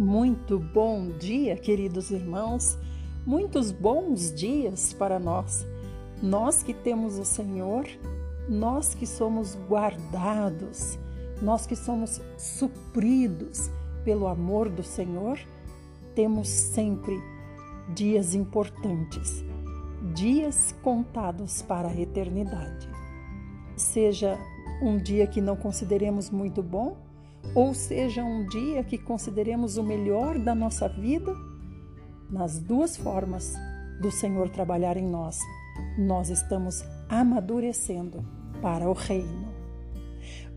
Muito bom dia, queridos irmãos. Muitos bons dias para nós. Nós que temos o Senhor, nós que somos guardados, nós que somos supridos pelo amor do Senhor, temos sempre dias importantes, dias contados para a eternidade. Seja um dia que não consideremos muito bom, ou seja um dia que consideremos o melhor da nossa vida, nas duas formas do Senhor trabalhar em nós, nós estamos amadurecendo para o reino.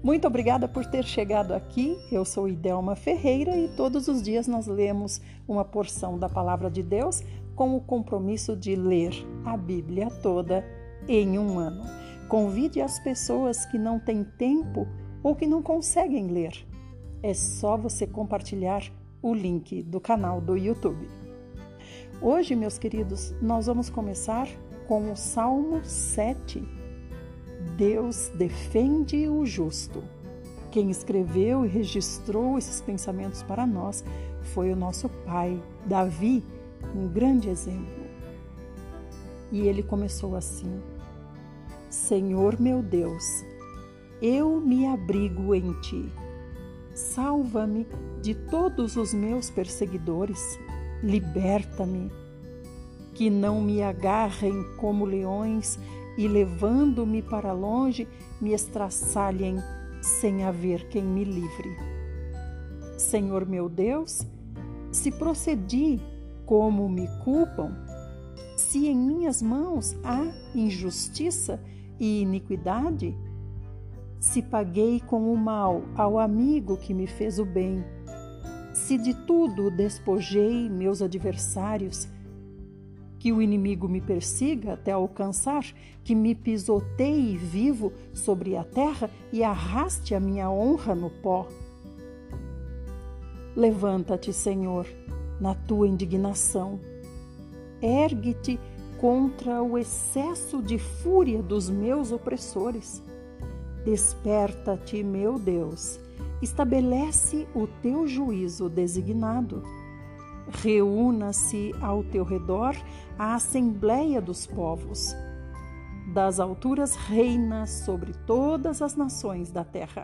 Muito obrigada por ter chegado aqui. Eu sou Idelma Ferreira e todos os dias nós lemos uma porção da palavra de Deus com o compromisso de ler a Bíblia toda em um ano. Convide as pessoas que não têm tempo ou que não conseguem ler. É só você compartilhar o link do canal do YouTube. Hoje, meus queridos, nós vamos começar com o Salmo 7 Deus defende o justo. Quem escreveu e registrou esses pensamentos para nós foi o nosso pai, Davi, um grande exemplo. E ele começou assim: Senhor meu Deus, eu me abrigo em ti. Salva-me de todos os meus perseguidores, liberta-me. Que não me agarrem como leões e levando-me para longe, me estraçalhem sem haver quem me livre. Senhor meu Deus, se procedi como me culpam, se em minhas mãos há injustiça e iniquidade, se paguei com o mal ao amigo que me fez o bem, se de tudo despojei meus adversários, que o inimigo me persiga até alcançar, que me pisoteie vivo sobre a terra e arraste a minha honra no pó. Levanta-te, Senhor, na tua indignação. Ergue-te contra o excesso de fúria dos meus opressores. Desperta-te, meu Deus, estabelece o teu juízo designado Reúna-se ao teu redor a Assembleia dos Povos. Das alturas reina sobre todas as nações da terra.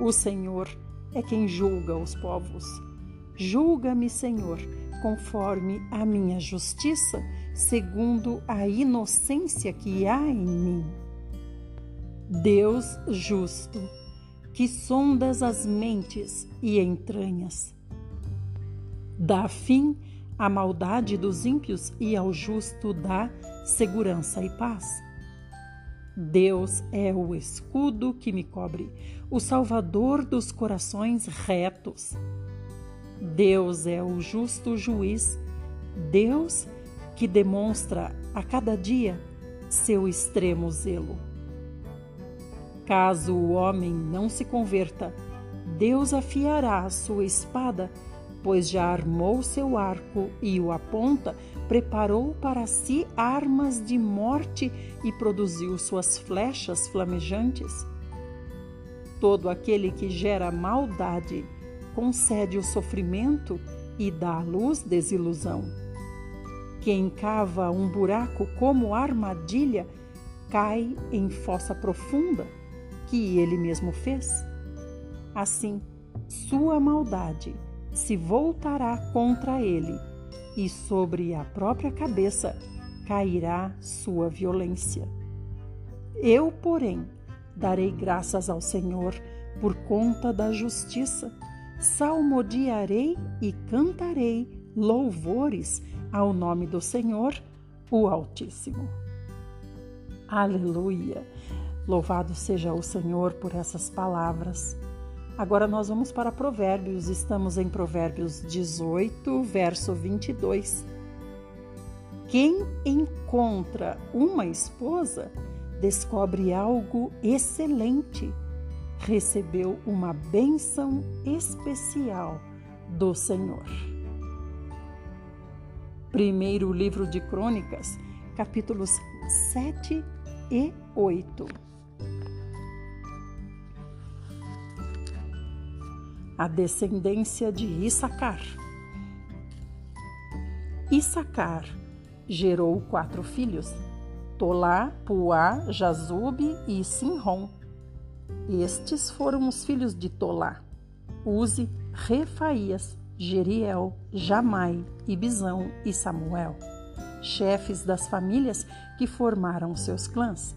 O Senhor é quem julga os povos. Julga-me, Senhor, conforme a minha justiça, segundo a inocência que há em mim. Deus justo, que sondas as mentes e entranhas, dá fim à maldade dos ímpios e ao justo dá segurança e paz. Deus é o escudo que me cobre, o salvador dos corações retos. Deus é o justo juiz, Deus que demonstra a cada dia seu extremo zelo. Caso o homem não se converta, Deus afiará a sua espada pois já armou seu arco e o aponta, preparou para si armas de morte e produziu suas flechas flamejantes. Todo aquele que gera maldade concede o sofrimento e dá à luz desilusão. Quem cava um buraco como armadilha cai em fossa profunda que ele mesmo fez. Assim, sua maldade se voltará contra ele, e sobre a própria cabeça cairá sua violência. Eu, porém, darei graças ao Senhor por conta da justiça, salmodiarei e cantarei louvores ao nome do Senhor, o Altíssimo. Aleluia! Louvado seja o Senhor por essas palavras. Agora nós vamos para Provérbios, estamos em Provérbios 18, verso 22. Quem encontra uma esposa descobre algo excelente, recebeu uma bênção especial do Senhor. Primeiro livro de Crônicas, capítulos 7 e 8. A descendência de Issacar. Issacar gerou quatro filhos: Tolá, Puá, Jazube e Sinrom. Estes foram os filhos de Tolá: Uzi, Refaías, Jeriel, Jamai, Ibizão e Samuel, chefes das famílias que formaram seus clãs.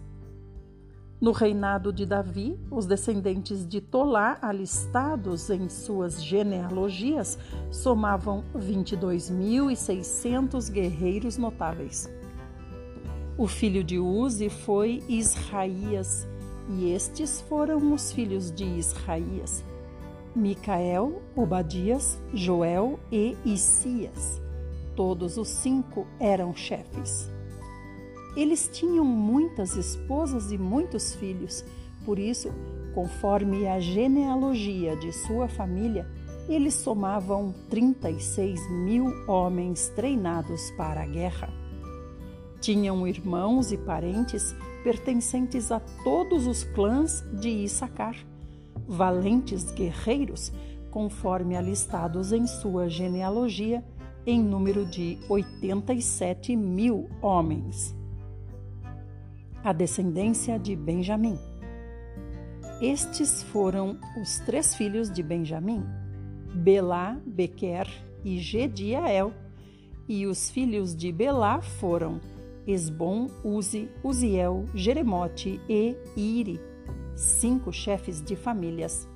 No reinado de Davi, os descendentes de Tolá, alistados em suas genealogias, somavam 22.600 guerreiros notáveis. O filho de Uzi foi Israías, e estes foram os filhos de Israías: Micael, Obadias, Joel e Isias. Todos os cinco eram chefes. Eles tinham muitas esposas e muitos filhos, por isso, conforme a genealogia de sua família, eles somavam 36 mil homens treinados para a guerra. Tinham irmãos e parentes pertencentes a todos os clãs de Issacar, valentes guerreiros, conforme alistados em sua genealogia, em número de 87 mil homens a descendência de Benjamim. Estes foram os três filhos de Benjamim: Belá, Bequer e Gediael. E os filhos de Belá foram Esbom, Uzi, Uziel, Jeremote e Iri, cinco chefes de famílias.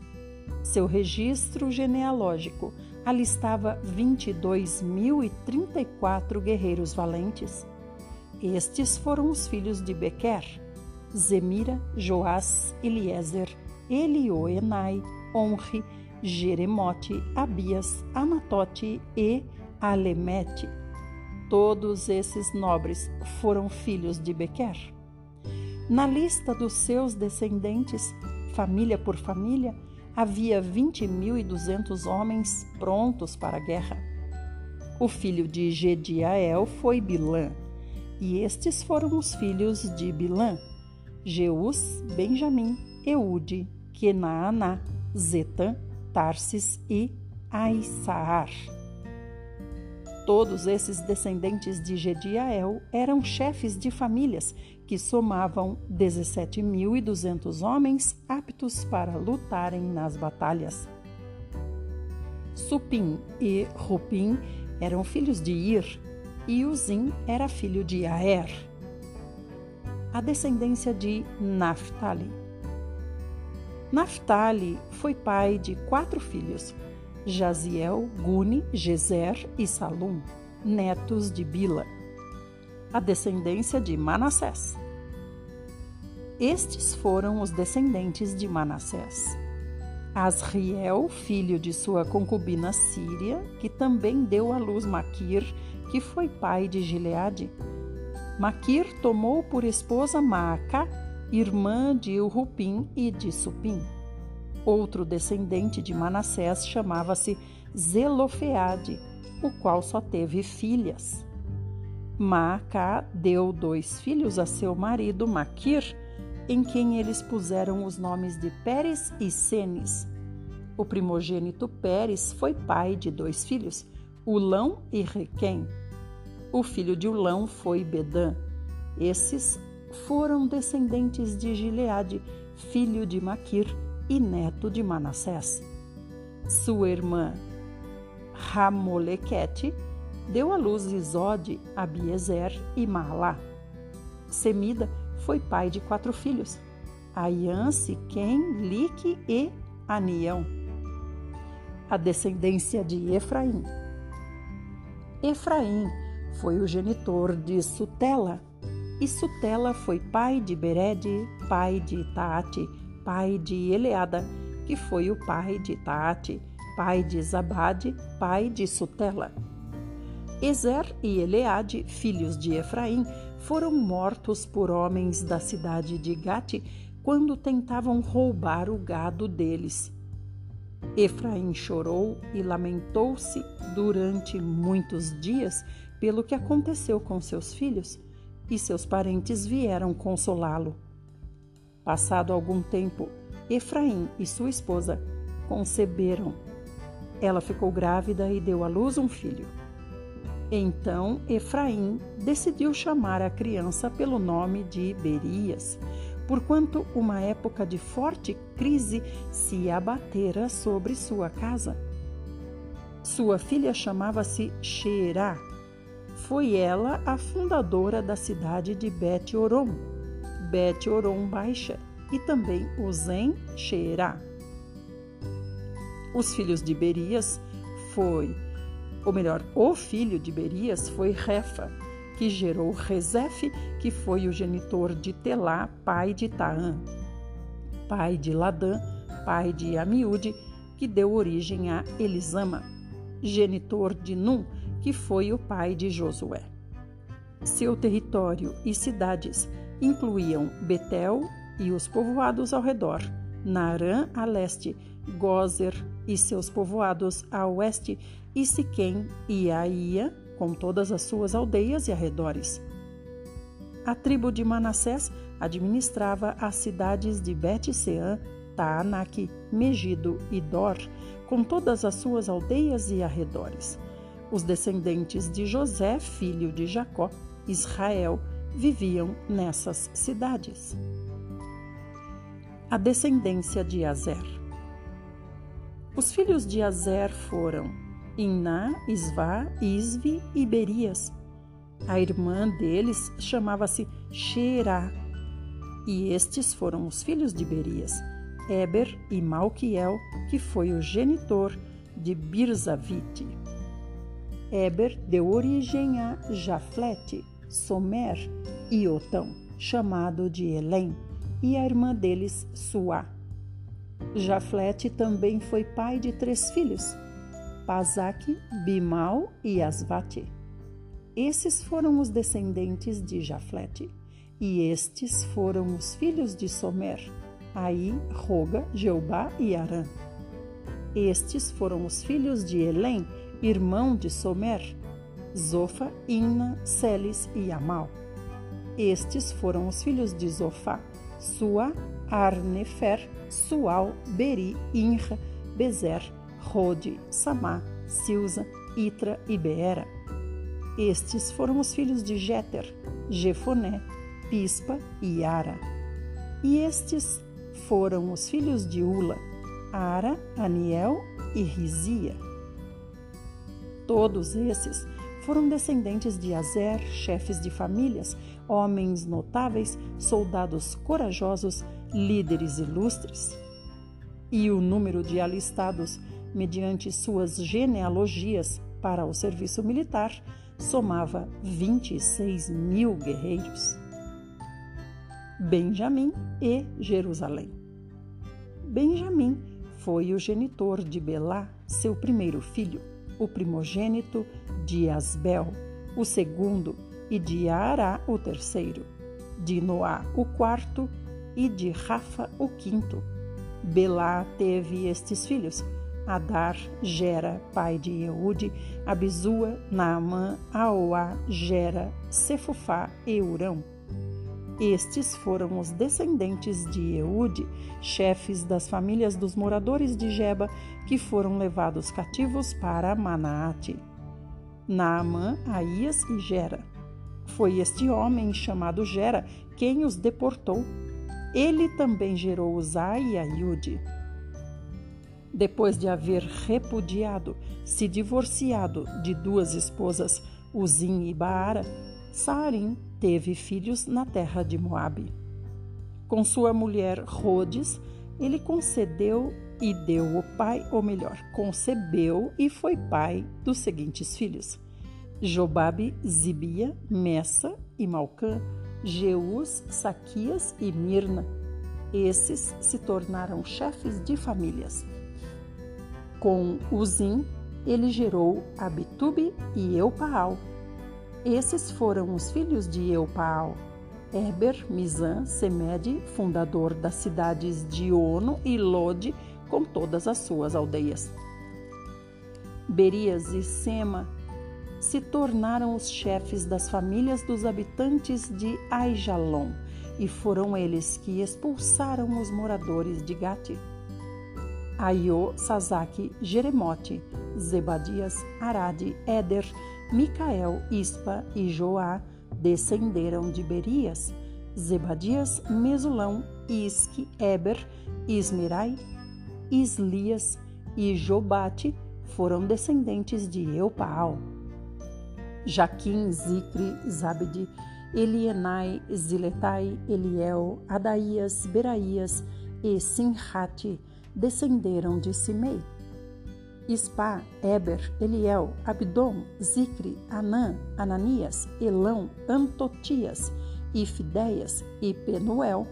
Seu registro genealógico alistava 22.034 guerreiros valentes estes foram os filhos de Bequer, Zemira, Joás, Eliezer, Elioenai, Onri, Jeremote, Abias, Anatote e Alemete. Todos esses nobres foram filhos de Bequer. Na lista dos seus descendentes, família por família, havia 20.200 homens prontos para a guerra. O filho de Gediael foi Bilã, e estes foram os filhos de Bilã: Jeus, Benjamim, Eude, Kenaaná, Zetã, Tarsis e Aissaar. Todos esses descendentes de Gediael eram chefes de famílias que somavam 17.200 homens aptos para lutarem nas batalhas. Supim e Rupim eram filhos de Ir, e Uzim era filho de Aer. A descendência de Naphtali. Naphtali foi pai de quatro filhos: Jaziel, Guni, Gezer e Salum, netos de Bila. A descendência de Manassés. Estes foram os descendentes de Manassés. Asriel, filho de sua concubina Síria, que também deu à luz Maquir, que foi pai de Gileade. Maquir tomou por esposa Maaca, irmã de Urupim e de Supim. Outro descendente de Manassés chamava-se Zelofeade, o qual só teve filhas. Maaca deu dois filhos a seu marido Maquir, em quem eles puseram os nomes de Pérez e Senes. O primogênito Pérez foi pai de dois filhos, Ulão e Requém. O filho de Ulão foi Bedã. Esses foram descendentes de Gileade, filho de Maquir e neto de Manassés. Sua irmã Ramolequete deu à luz Isode, Abiezer e Maalá. Semida foi pai de quatro filhos, Aian, Siquém, Lique e Anião. A descendência de Efraim. Efraim foi o genitor de Sutela, e Sutela foi pai de Berede, pai de Taate, pai de Eleada, que foi o pai de Taate, pai de Zabade, pai de Sutela. Ezer e Eleade, filhos de Efraim, foram mortos por homens da cidade de Gate quando tentavam roubar o gado deles. Efraim chorou e lamentou-se durante muitos dias pelo que aconteceu com seus filhos, e seus parentes vieram consolá-lo. Passado algum tempo, Efraim e sua esposa conceberam Ela ficou grávida e deu à luz um filho. Então Efraim decidiu chamar a criança pelo nome de Berias, porquanto uma época de forte crise se abatera sobre sua casa. Sua filha chamava-se Xerá. Foi ela a fundadora da cidade de Bet-Orom, Bet-Orom Baixa, e também Uzen Xerá. Os filhos de Berias foi, ou melhor, o filho de Berias foi Refa, que gerou Rezefe, que foi o genitor de Telá, pai de Taã, pai de Ladã, pai de Amiúde, que deu origem a Elisama, genitor de Num, que foi o pai de Josué. Seu território e cidades incluíam Betel e os povoados ao redor, Naarã a leste, Gozer e seus povoados a oeste, e Siquém e Aia, com todas as suas aldeias e arredores. A tribo de Manassés administrava as cidades de Bet-Seã, Taanac, Megido e Dor, com todas as suas aldeias e arredores. Os descendentes de José, filho de Jacó, Israel, viviam nessas cidades. A descendência de Azer. Os filhos de Azer foram Iná, Isvá, Isvi e Berias. A irmã deles chamava-se Xerá. E estes foram os filhos de Berias, Eber e Malquiel, que foi o genitor de Birzavite. Eber deu origem a Jaflete, Somer e Otão, chamado de Elém, e a irmã deles, Suá. Jaflete também foi pai de três filhos, Pazaque, Bimal e Asvate. Esses foram os descendentes de Jaflete, e estes foram os filhos de Somer, Aí, Roga, Jeubá e Arã. Estes foram os filhos de Elém, irmão de Somer, Zofa, Inna, Celis e Amal. Estes foram os filhos de Zofá, Sua, Arnefer, Sual, Beri, Inra, Bezer, Rode, Samá, Silza, Itra e Beera. Estes foram os filhos de Jéter, Jefoné, Pispa e Ara. E estes foram os filhos de Ula, Ara, Aniel e Rizia. Todos esses foram descendentes de Azer, chefes de famílias, homens notáveis, soldados corajosos, líderes ilustres. E o número de alistados, mediante suas genealogias para o serviço militar, somava 26 mil guerreiros. Benjamim e Jerusalém. Benjamim foi o genitor de Belá, seu primeiro filho, o primogênito de Asbel, o segundo, e de Ará, o terceiro, de Noá, o quarto, e de Rafa, o quinto. Belá teve estes filhos: Adar, Gera, pai de Eude, Abizua, Naamã, Aoá, Gera, Cefufá e Urão. Estes foram os descendentes de Eude, chefes das famílias dos moradores de Geba, que foram levados cativos para Manaate. Naamã, Aías e Gera. Foi este homem chamado Gera quem os deportou. Ele também gerou Uzai e Aiude. Depois de haver repudiado, se divorciado de duas esposas, Uzim e Baara, Sarim teve filhos na terra de Moabe. Com sua mulher Rhodes, ele concedeu e deu o pai, ou melhor, concebeu e foi pai dos seguintes filhos: Jobabe, Zibia, Messa e Malcã, Jeus, Saquias e Mirna. Esses se tornaram chefes de famílias. Com Uzim, ele gerou Abitube e Eupaal. Esses foram os filhos de Eupaal, Eber, Mizan, Semede, fundador das cidades de Ono e Lode, com todas as suas aldeias. Berias e Sema se tornaram os chefes das famílias dos habitantes de Aijalon, e foram eles que expulsaram os moradores de Gati. Aiô, Sazaki, Jeremote, Zebadias, Arade, Éder, Micael, Ispa e Joá descenderam de Berias. Zebadias, Mesulão, Isque, Eber, Ismirai, Islias e Jobate foram descendentes de Eupaal. Jaquim, Zicre, Zabde, Elienai, Ziletai, Eliel, Adaías, Beraías e Sinhate descenderam de Simei. Ispa, Eber, Eliel, Abdom, Zicre, Anã, Ananias, Elão, Antotias, Ifideias e Penuel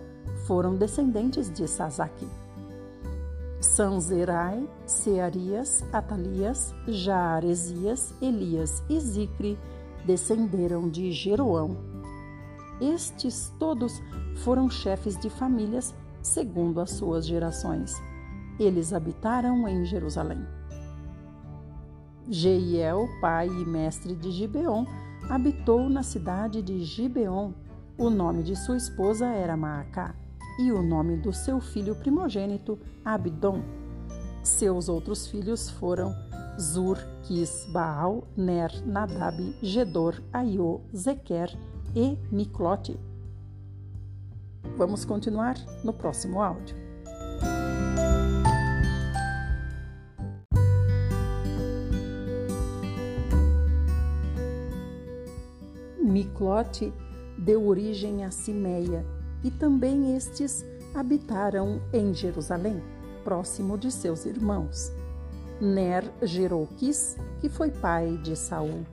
foram descendentes de Sazaki. Sanzerai, Searias, Atalias, Jaaresias, Elias e Zicre descenderam de Jeroão. Estes todos foram chefes de famílias segundo as suas gerações. Eles habitaram em Jerusalém. Jeiel, pai e mestre de Gibeon, habitou na cidade de Gibeon. O nome de sua esposa era Maacá e o nome do seu filho primogênito, Abdon. Seus outros filhos foram Zur, Quis, Baal, Ner, Nadab, Gedor, Aiô, Zequer e Miclote. Vamos continuar no próximo áudio. Miclote deu origem a Simeia, e também estes habitaram em Jerusalém, próximo de seus irmãos. Ner gerou Quis, que foi pai de Saul,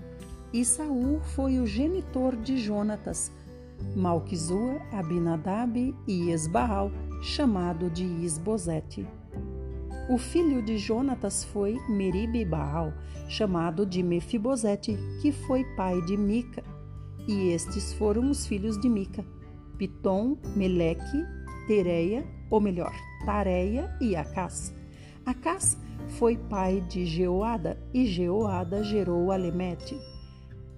e Saul foi o genitor de Jonatas, Malquizua, Abinadab e Esbaal, chamado de Isbosete. O filho de Jonatas foi Meribe Baal, chamado de Mefibosete, que foi pai de Mica, e estes foram os filhos de Mica: Pitom, Meleque, Tereia, ou melhor, Tareia e Acás. Acás foi pai de Jeoada, e Jeoada gerou Alemete.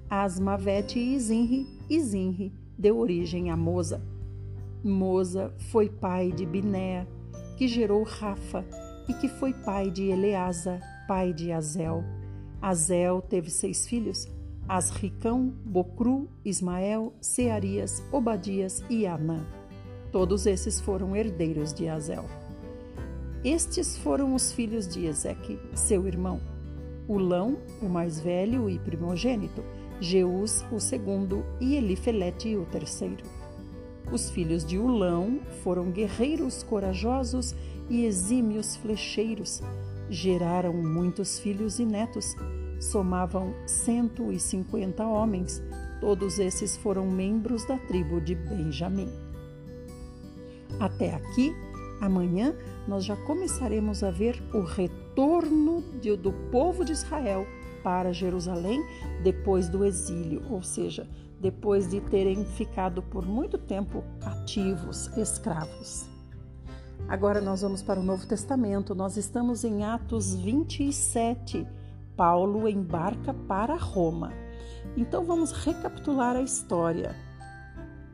Asmavete e Zinri, e Zinri deu origem a Moza. Moza foi pai de Binéa, que gerou Rafa, e que foi pai de Eleasa, pai de Azel. Azel teve seis filhos, Asricão, Bocru, Ismael, Searias, Obadias e Anã. Todos esses foram herdeiros de Azel. Estes foram os filhos de Ezeque, seu irmão. Ulão, o mais velho e primogênito, Jeus, o segundo, e Elifelete, o terceiro. Os filhos de Ulão foram guerreiros corajosos e exímios flecheiros. Geraram muitos filhos e netos somavam 150 homens. Todos esses foram membros da tribo de Benjamim. Até aqui, amanhã, nós já começaremos a ver o retorno do povo de Israel para Jerusalém depois do exílio, ou seja, depois de terem ficado por muito tempo cativos, escravos. Agora nós vamos para o Novo Testamento, nós estamos em Atos 27 Paulo embarca para Roma. Então vamos recapitular a história.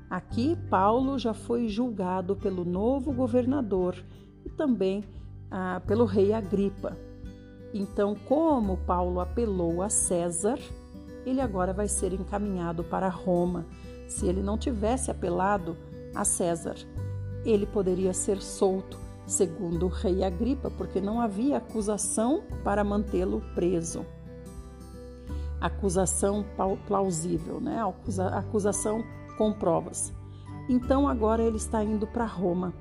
Aqui, Paulo já foi julgado pelo novo governador e também ah, pelo rei Agripa. Então, como Paulo apelou a César, ele agora vai ser encaminhado para Roma. Se ele não tivesse apelado a César, ele poderia ser solto segundo o rei Agripa, porque não havia acusação para mantê-lo preso. Acusação plausível, né? Acusação com provas. Então agora ele está indo para Roma.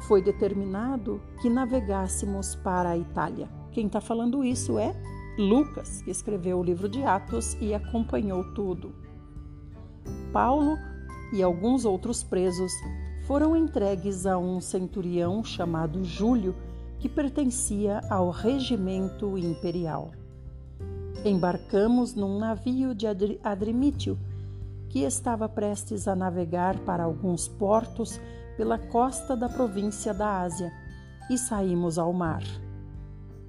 Foi determinado que navegássemos para a Itália. Quem está falando isso é Lucas, que escreveu o livro de Atos e acompanhou tudo. Paulo e alguns outros presos foram entregues a um centurião chamado Júlio, que pertencia ao regimento imperial. Embarcamos num navio de Adrimítio, que estava prestes a navegar para alguns portos pela costa da província da Ásia, e saímos ao mar.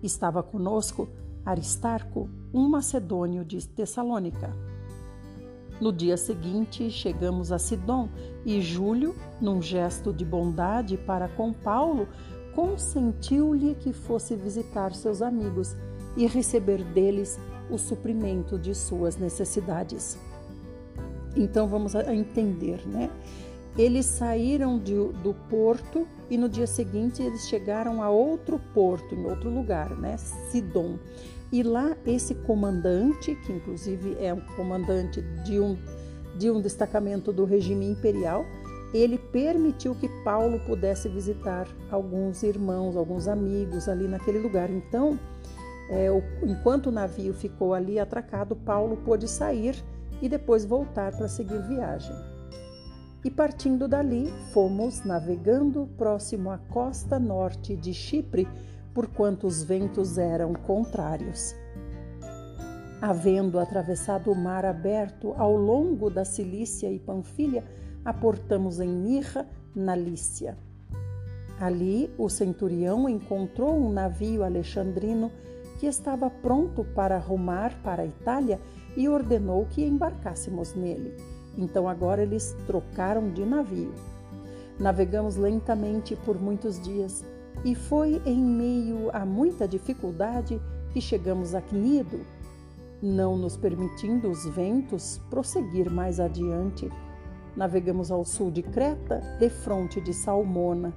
Estava conosco Aristarco, um macedônio de Tessalônica. No dia seguinte, chegamos a Sidom e Júlio, num gesto de bondade para com Paulo, consentiu-lhe que fosse visitar seus amigos e receber deles o suprimento de suas necessidades. Então vamos entender, né? Eles saíram de, do porto e no dia seguinte eles chegaram a outro porto, em outro lugar, né? Sidom. E lá esse comandante, que inclusive é um comandante de um, de um destacamento do regime imperial, ele permitiu que Paulo pudesse visitar alguns irmãos, alguns amigos ali naquele lugar. Então, é, o, enquanto o navio ficou ali atracado, Paulo pôde sair e depois voltar para seguir viagem. E partindo dali, fomos navegando próximo à costa norte de Chipre, porquanto os ventos eram contrários. Havendo atravessado o mar aberto ao longo da Cilícia e Panfilha, aportamos em Mirra, na Lícia. Ali, o centurião encontrou um navio alexandrino que estava pronto para rumar para a Itália e ordenou que embarcássemos nele. Então agora eles trocaram de navio. Navegamos lentamente por muitos dias e foi em meio a muita dificuldade que chegamos a Cnido, não nos permitindo os ventos prosseguir mais adiante. Navegamos ao sul de Creta, de fronte de Salmona,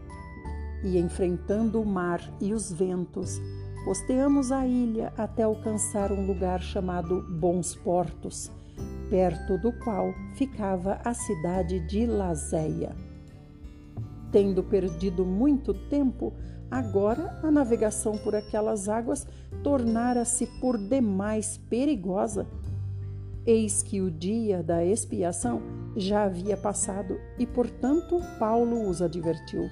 e enfrentando o mar e os ventos, Costeamos a ilha até alcançar um lugar chamado Bons Portos, perto do qual ficava a cidade de Lazéia. Tendo perdido muito tempo, agora a navegação por aquelas águas tornara-se por demais perigosa. Eis que o dia da expiação já havia passado e, portanto, Paulo os advertiu: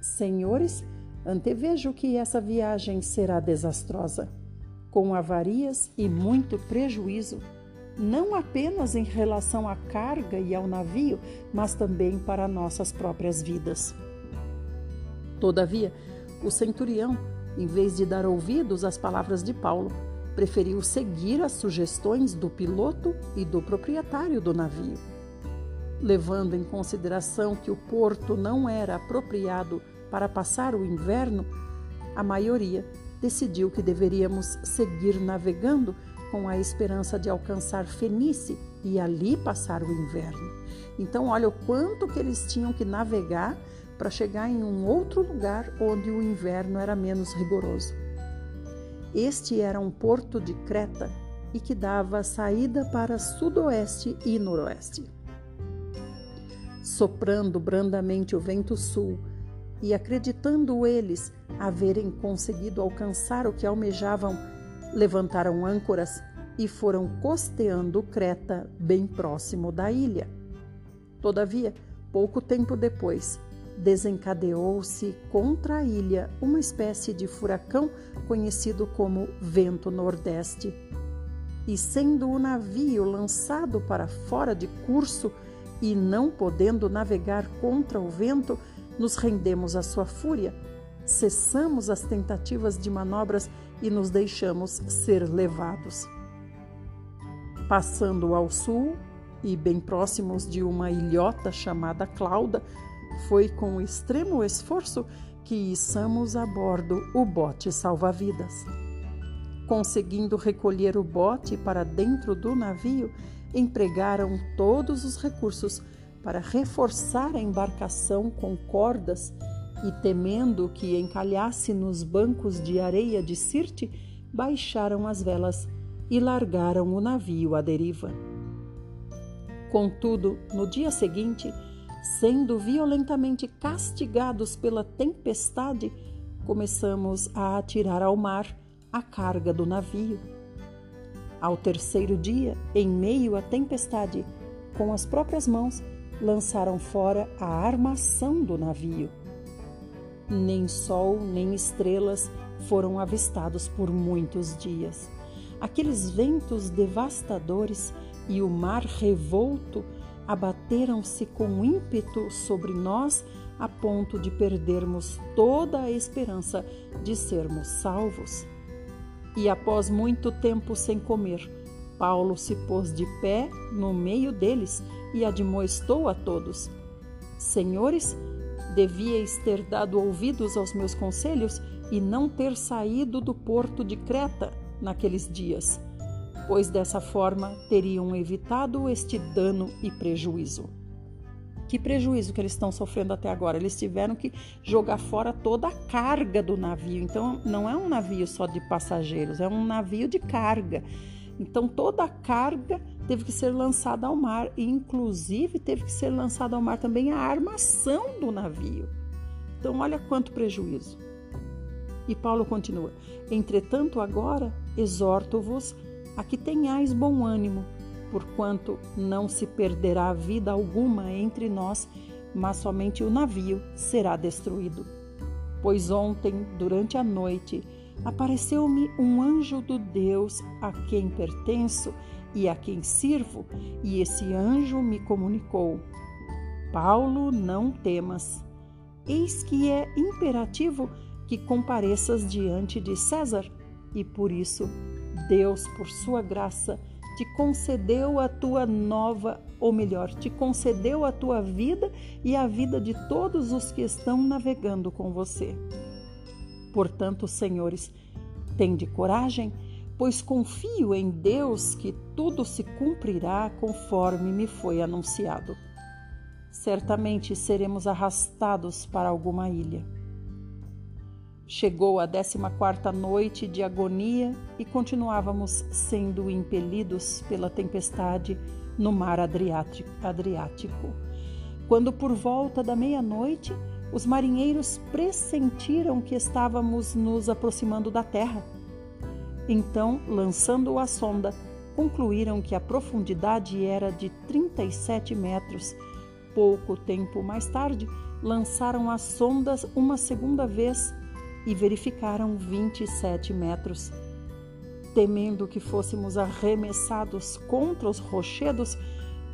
Senhores, Antevejo que essa viagem será desastrosa, com avarias e muito prejuízo, não apenas em relação à carga e ao navio, mas também para nossas próprias vidas. Todavia, o centurião, em vez de dar ouvidos às palavras de Paulo, preferiu seguir as sugestões do piloto e do proprietário do navio. Levando em consideração que o porto não era apropriado para passar o inverno, a maioria decidiu que deveríamos seguir navegando com a esperança de alcançar Fenice e ali passar o inverno. Então, olha o quanto que eles tinham que navegar para chegar em um outro lugar onde o inverno era menos rigoroso. Este era um porto de Creta e que dava saída para sudoeste e noroeste. Soprando brandamente o vento sul, e acreditando eles haverem conseguido alcançar o que almejavam, levantaram âncoras e foram costeando Creta bem próximo da ilha. Todavia, pouco tempo depois, desencadeou-se contra a ilha uma espécie de furacão conhecido como vento nordeste. E sendo o navio lançado para fora de curso e não podendo navegar contra o vento, nos rendemos à sua fúria, cessamos as tentativas de manobras e nos deixamos ser levados. Passando ao sul e bem próximos de uma ilhota chamada Clauda, foi com extremo esforço que içamos a bordo o bote salva-vidas. Conseguindo recolher o bote para dentro do navio, empregaram todos os recursos para reforçar a embarcação com cordas e, temendo que encalhasse nos bancos de areia de Sirte, baixaram as velas e largaram o navio à deriva. Contudo, no dia seguinte, sendo violentamente castigados pela tempestade, começamos a atirar ao mar a carga do navio. Ao terceiro dia, em meio à tempestade, com as próprias mãos, lançaram fora a armação do navio. Nem sol nem estrelas foram avistados por muitos dias. Aqueles ventos devastadores e o mar revolto abateram-se com ímpeto sobre nós a ponto de perdermos toda a esperança de sermos salvos. E após muito tempo sem comer, Paulo se pôs de pé no meio deles e admoestou a todos: Senhores, devíeis ter dado ouvidos aos meus conselhos e não ter saído do porto de Creta naqueles dias, pois dessa forma teriam evitado este dano e prejuízo. Que prejuízo que eles estão sofrendo até agora? Eles tiveram que jogar fora toda a carga do navio. Então, não é um navio só de passageiros, é um navio de carga. Então, toda a carga teve que ser lançada ao mar, e inclusive teve que ser lançada ao mar também a armação do navio. Então, olha quanto prejuízo. E Paulo continua: Entretanto, agora exorto-vos a que tenhais bom ânimo porquanto não se perderá vida alguma entre nós, mas somente o navio será destruído. Pois ontem, durante a noite, apareceu-me um anjo do Deus a quem pertenço e a quem sirvo, e esse anjo me comunicou: Paulo, não temas. Eis que é imperativo que compareças diante de César, e por isso Deus, por sua graça, te concedeu a tua nova, ou melhor, te concedeu a tua vida e a vida de todos os que estão navegando com você. Portanto, senhores, tende coragem, pois confio em Deus que tudo se cumprirá conforme me foi anunciado. Certamente seremos arrastados para alguma ilha. Chegou a décima quarta noite de agonia e continuávamos sendo impelidos pela tempestade no mar Adriático. Quando, por volta da meia-noite, os marinheiros pressentiram que estávamos nos aproximando da terra. Então, lançando a sonda, concluíram que a profundidade era de 37 metros. Pouco tempo mais tarde, lançaram as sondas uma segunda vez e verificaram 27 metros. Temendo que fôssemos arremessados contra os rochedos,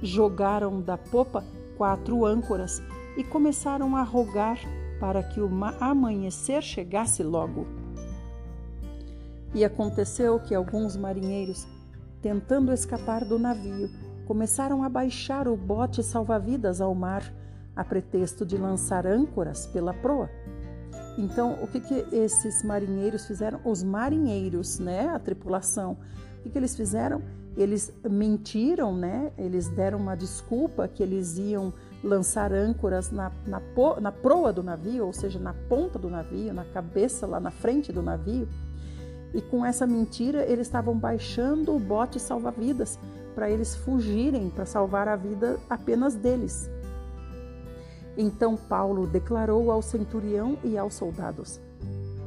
jogaram da popa quatro âncoras e começaram a rogar para que o amanhecer chegasse logo. E aconteceu que alguns marinheiros, tentando escapar do navio, começaram a baixar o bote salva-vidas ao mar, a pretexto de lançar âncoras pela proa. Então, o que, que esses marinheiros fizeram? Os marinheiros, né, a tripulação, o que, que eles fizeram? Eles mentiram, né? Eles deram uma desculpa que eles iam lançar âncoras na, na, na proa do navio, ou seja, na ponta do navio, na cabeça lá na frente do navio. E com essa mentira, eles estavam baixando o bote salva-vidas para eles fugirem, para salvar a vida apenas deles. Então Paulo declarou ao centurião e aos soldados: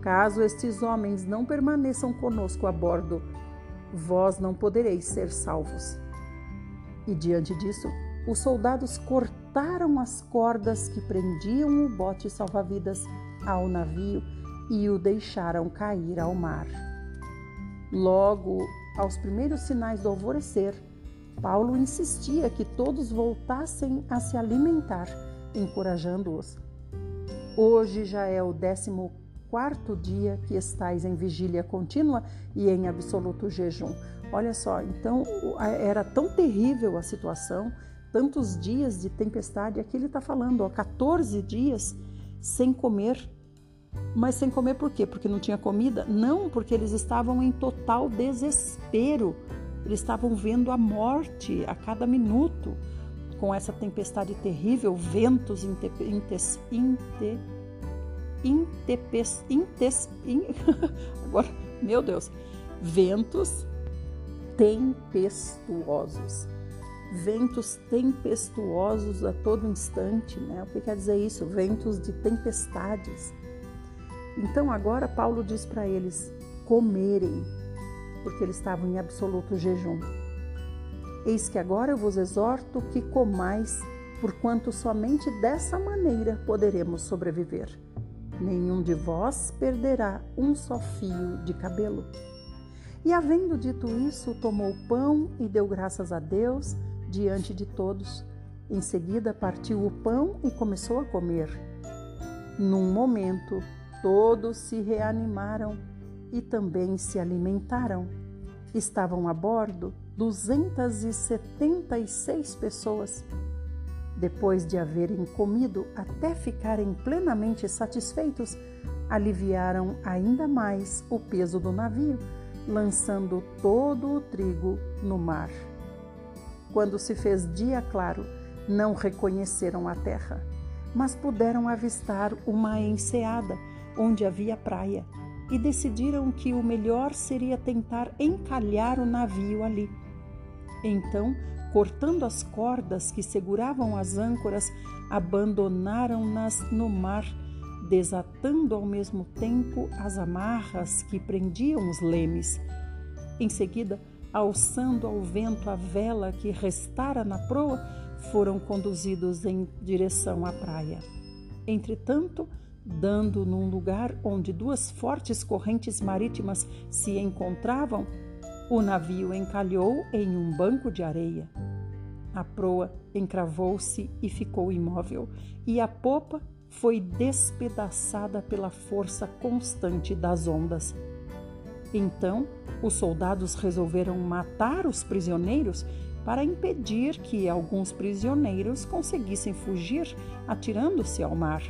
Caso estes homens não permaneçam conosco a bordo, vós não podereis ser salvos. E diante disso, os soldados cortaram as cordas que prendiam o bote salva-vidas ao navio e o deixaram cair ao mar. Logo, aos primeiros sinais do alvorecer, Paulo insistia que todos voltassem a se alimentar encorajando-os. Hoje já é o décimo quarto dia que estais em vigília contínua e em absoluto jejum. Olha só, então era tão terrível a situação, tantos dias de tempestade, aqui ele está falando, ó, 14 dias sem comer. Mas sem comer por quê? Porque não tinha comida? Não, porque eles estavam em total desespero. Eles estavam vendo a morte a cada minuto com essa tempestade terrível, ventos intes, inte, intepes, intes, in, agora, meu Deus, ventos tempestuosos. Ventos tempestuosos a todo instante, né? O que quer dizer isso? Ventos de tempestades. Então agora Paulo diz para eles comerem, porque eles estavam em absoluto jejum. Eis que agora eu vos exorto que comais, porquanto somente dessa maneira poderemos sobreviver. Nenhum de vós perderá um só fio de cabelo. E havendo dito isso, tomou o pão e deu graças a Deus diante de todos. Em seguida, partiu o pão e começou a comer. Num momento, todos se reanimaram e também se alimentaram. Estavam a bordo 276 pessoas. Depois de haverem comido até ficarem plenamente satisfeitos, aliviaram ainda mais o peso do navio, lançando todo o trigo no mar. Quando se fez dia claro, não reconheceram a terra, mas puderam avistar uma enseada onde havia praia e decidiram que o melhor seria tentar encalhar o navio ali. Então cortando as cordas que seguravam as âncoras, abandonaram-nas no mar, desatando ao mesmo tempo as amarras que prendiam os lemes. Em seguida, alçando ao vento a vela que restara na proa, foram conduzidos em direção à praia. Entretanto, dando num lugar onde duas fortes correntes marítimas se encontravam, o navio encalhou em um banco de areia. A proa encravou-se e ficou imóvel, e a popa foi despedaçada pela força constante das ondas. Então, os soldados resolveram matar os prisioneiros para impedir que alguns prisioneiros conseguissem fugir atirando-se ao mar.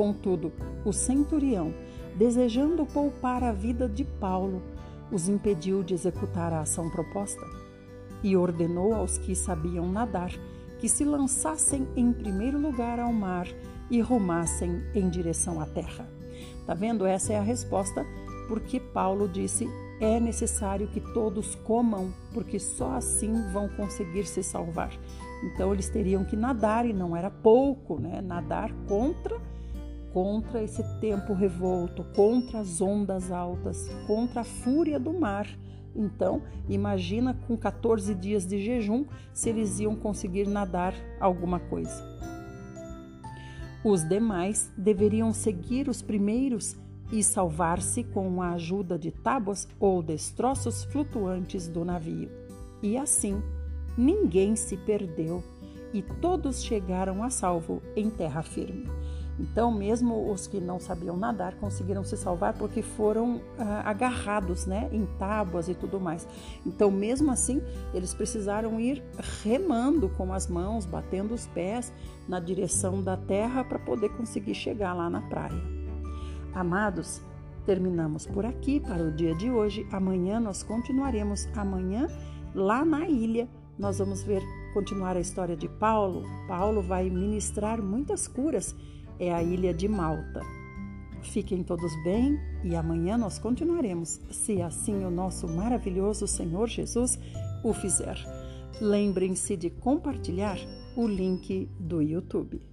Contudo, o centurião, desejando poupar a vida de Paulo, os impediu de executar a ação proposta e ordenou aos que sabiam nadar que se lançassem em primeiro lugar ao mar e rumassem em direção à terra. Tá vendo? Essa é a resposta porque Paulo disse: é necessário que todos comam, porque só assim vão conseguir se salvar. Então eles teriam que nadar e não era pouco, né? Nadar contra contra esse tempo revolto, contra as ondas altas, contra a fúria do mar. Então, imagina com 14 dias de jejum se eles iam conseguir nadar alguma coisa. Os demais deveriam seguir os primeiros e salvar-se com a ajuda de tábuas ou destroços flutuantes do navio. E assim, ninguém se perdeu e todos chegaram a salvo em terra firme. Então, mesmo os que não sabiam nadar conseguiram se salvar porque foram ah, agarrados né, em tábuas e tudo mais. Então, mesmo assim, eles precisaram ir remando com as mãos, batendo os pés na direção da terra para poder conseguir chegar lá na praia. Amados, terminamos por aqui para o dia de hoje. Amanhã nós continuaremos. Amanhã, lá na ilha, nós vamos ver continuar a história de Paulo. Paulo vai ministrar muitas curas é a ilha de Malta. Fiquem todos bem e amanhã nós continuaremos, se assim o nosso maravilhoso Senhor Jesus o fizer. Lembrem-se de compartilhar o link do YouTube.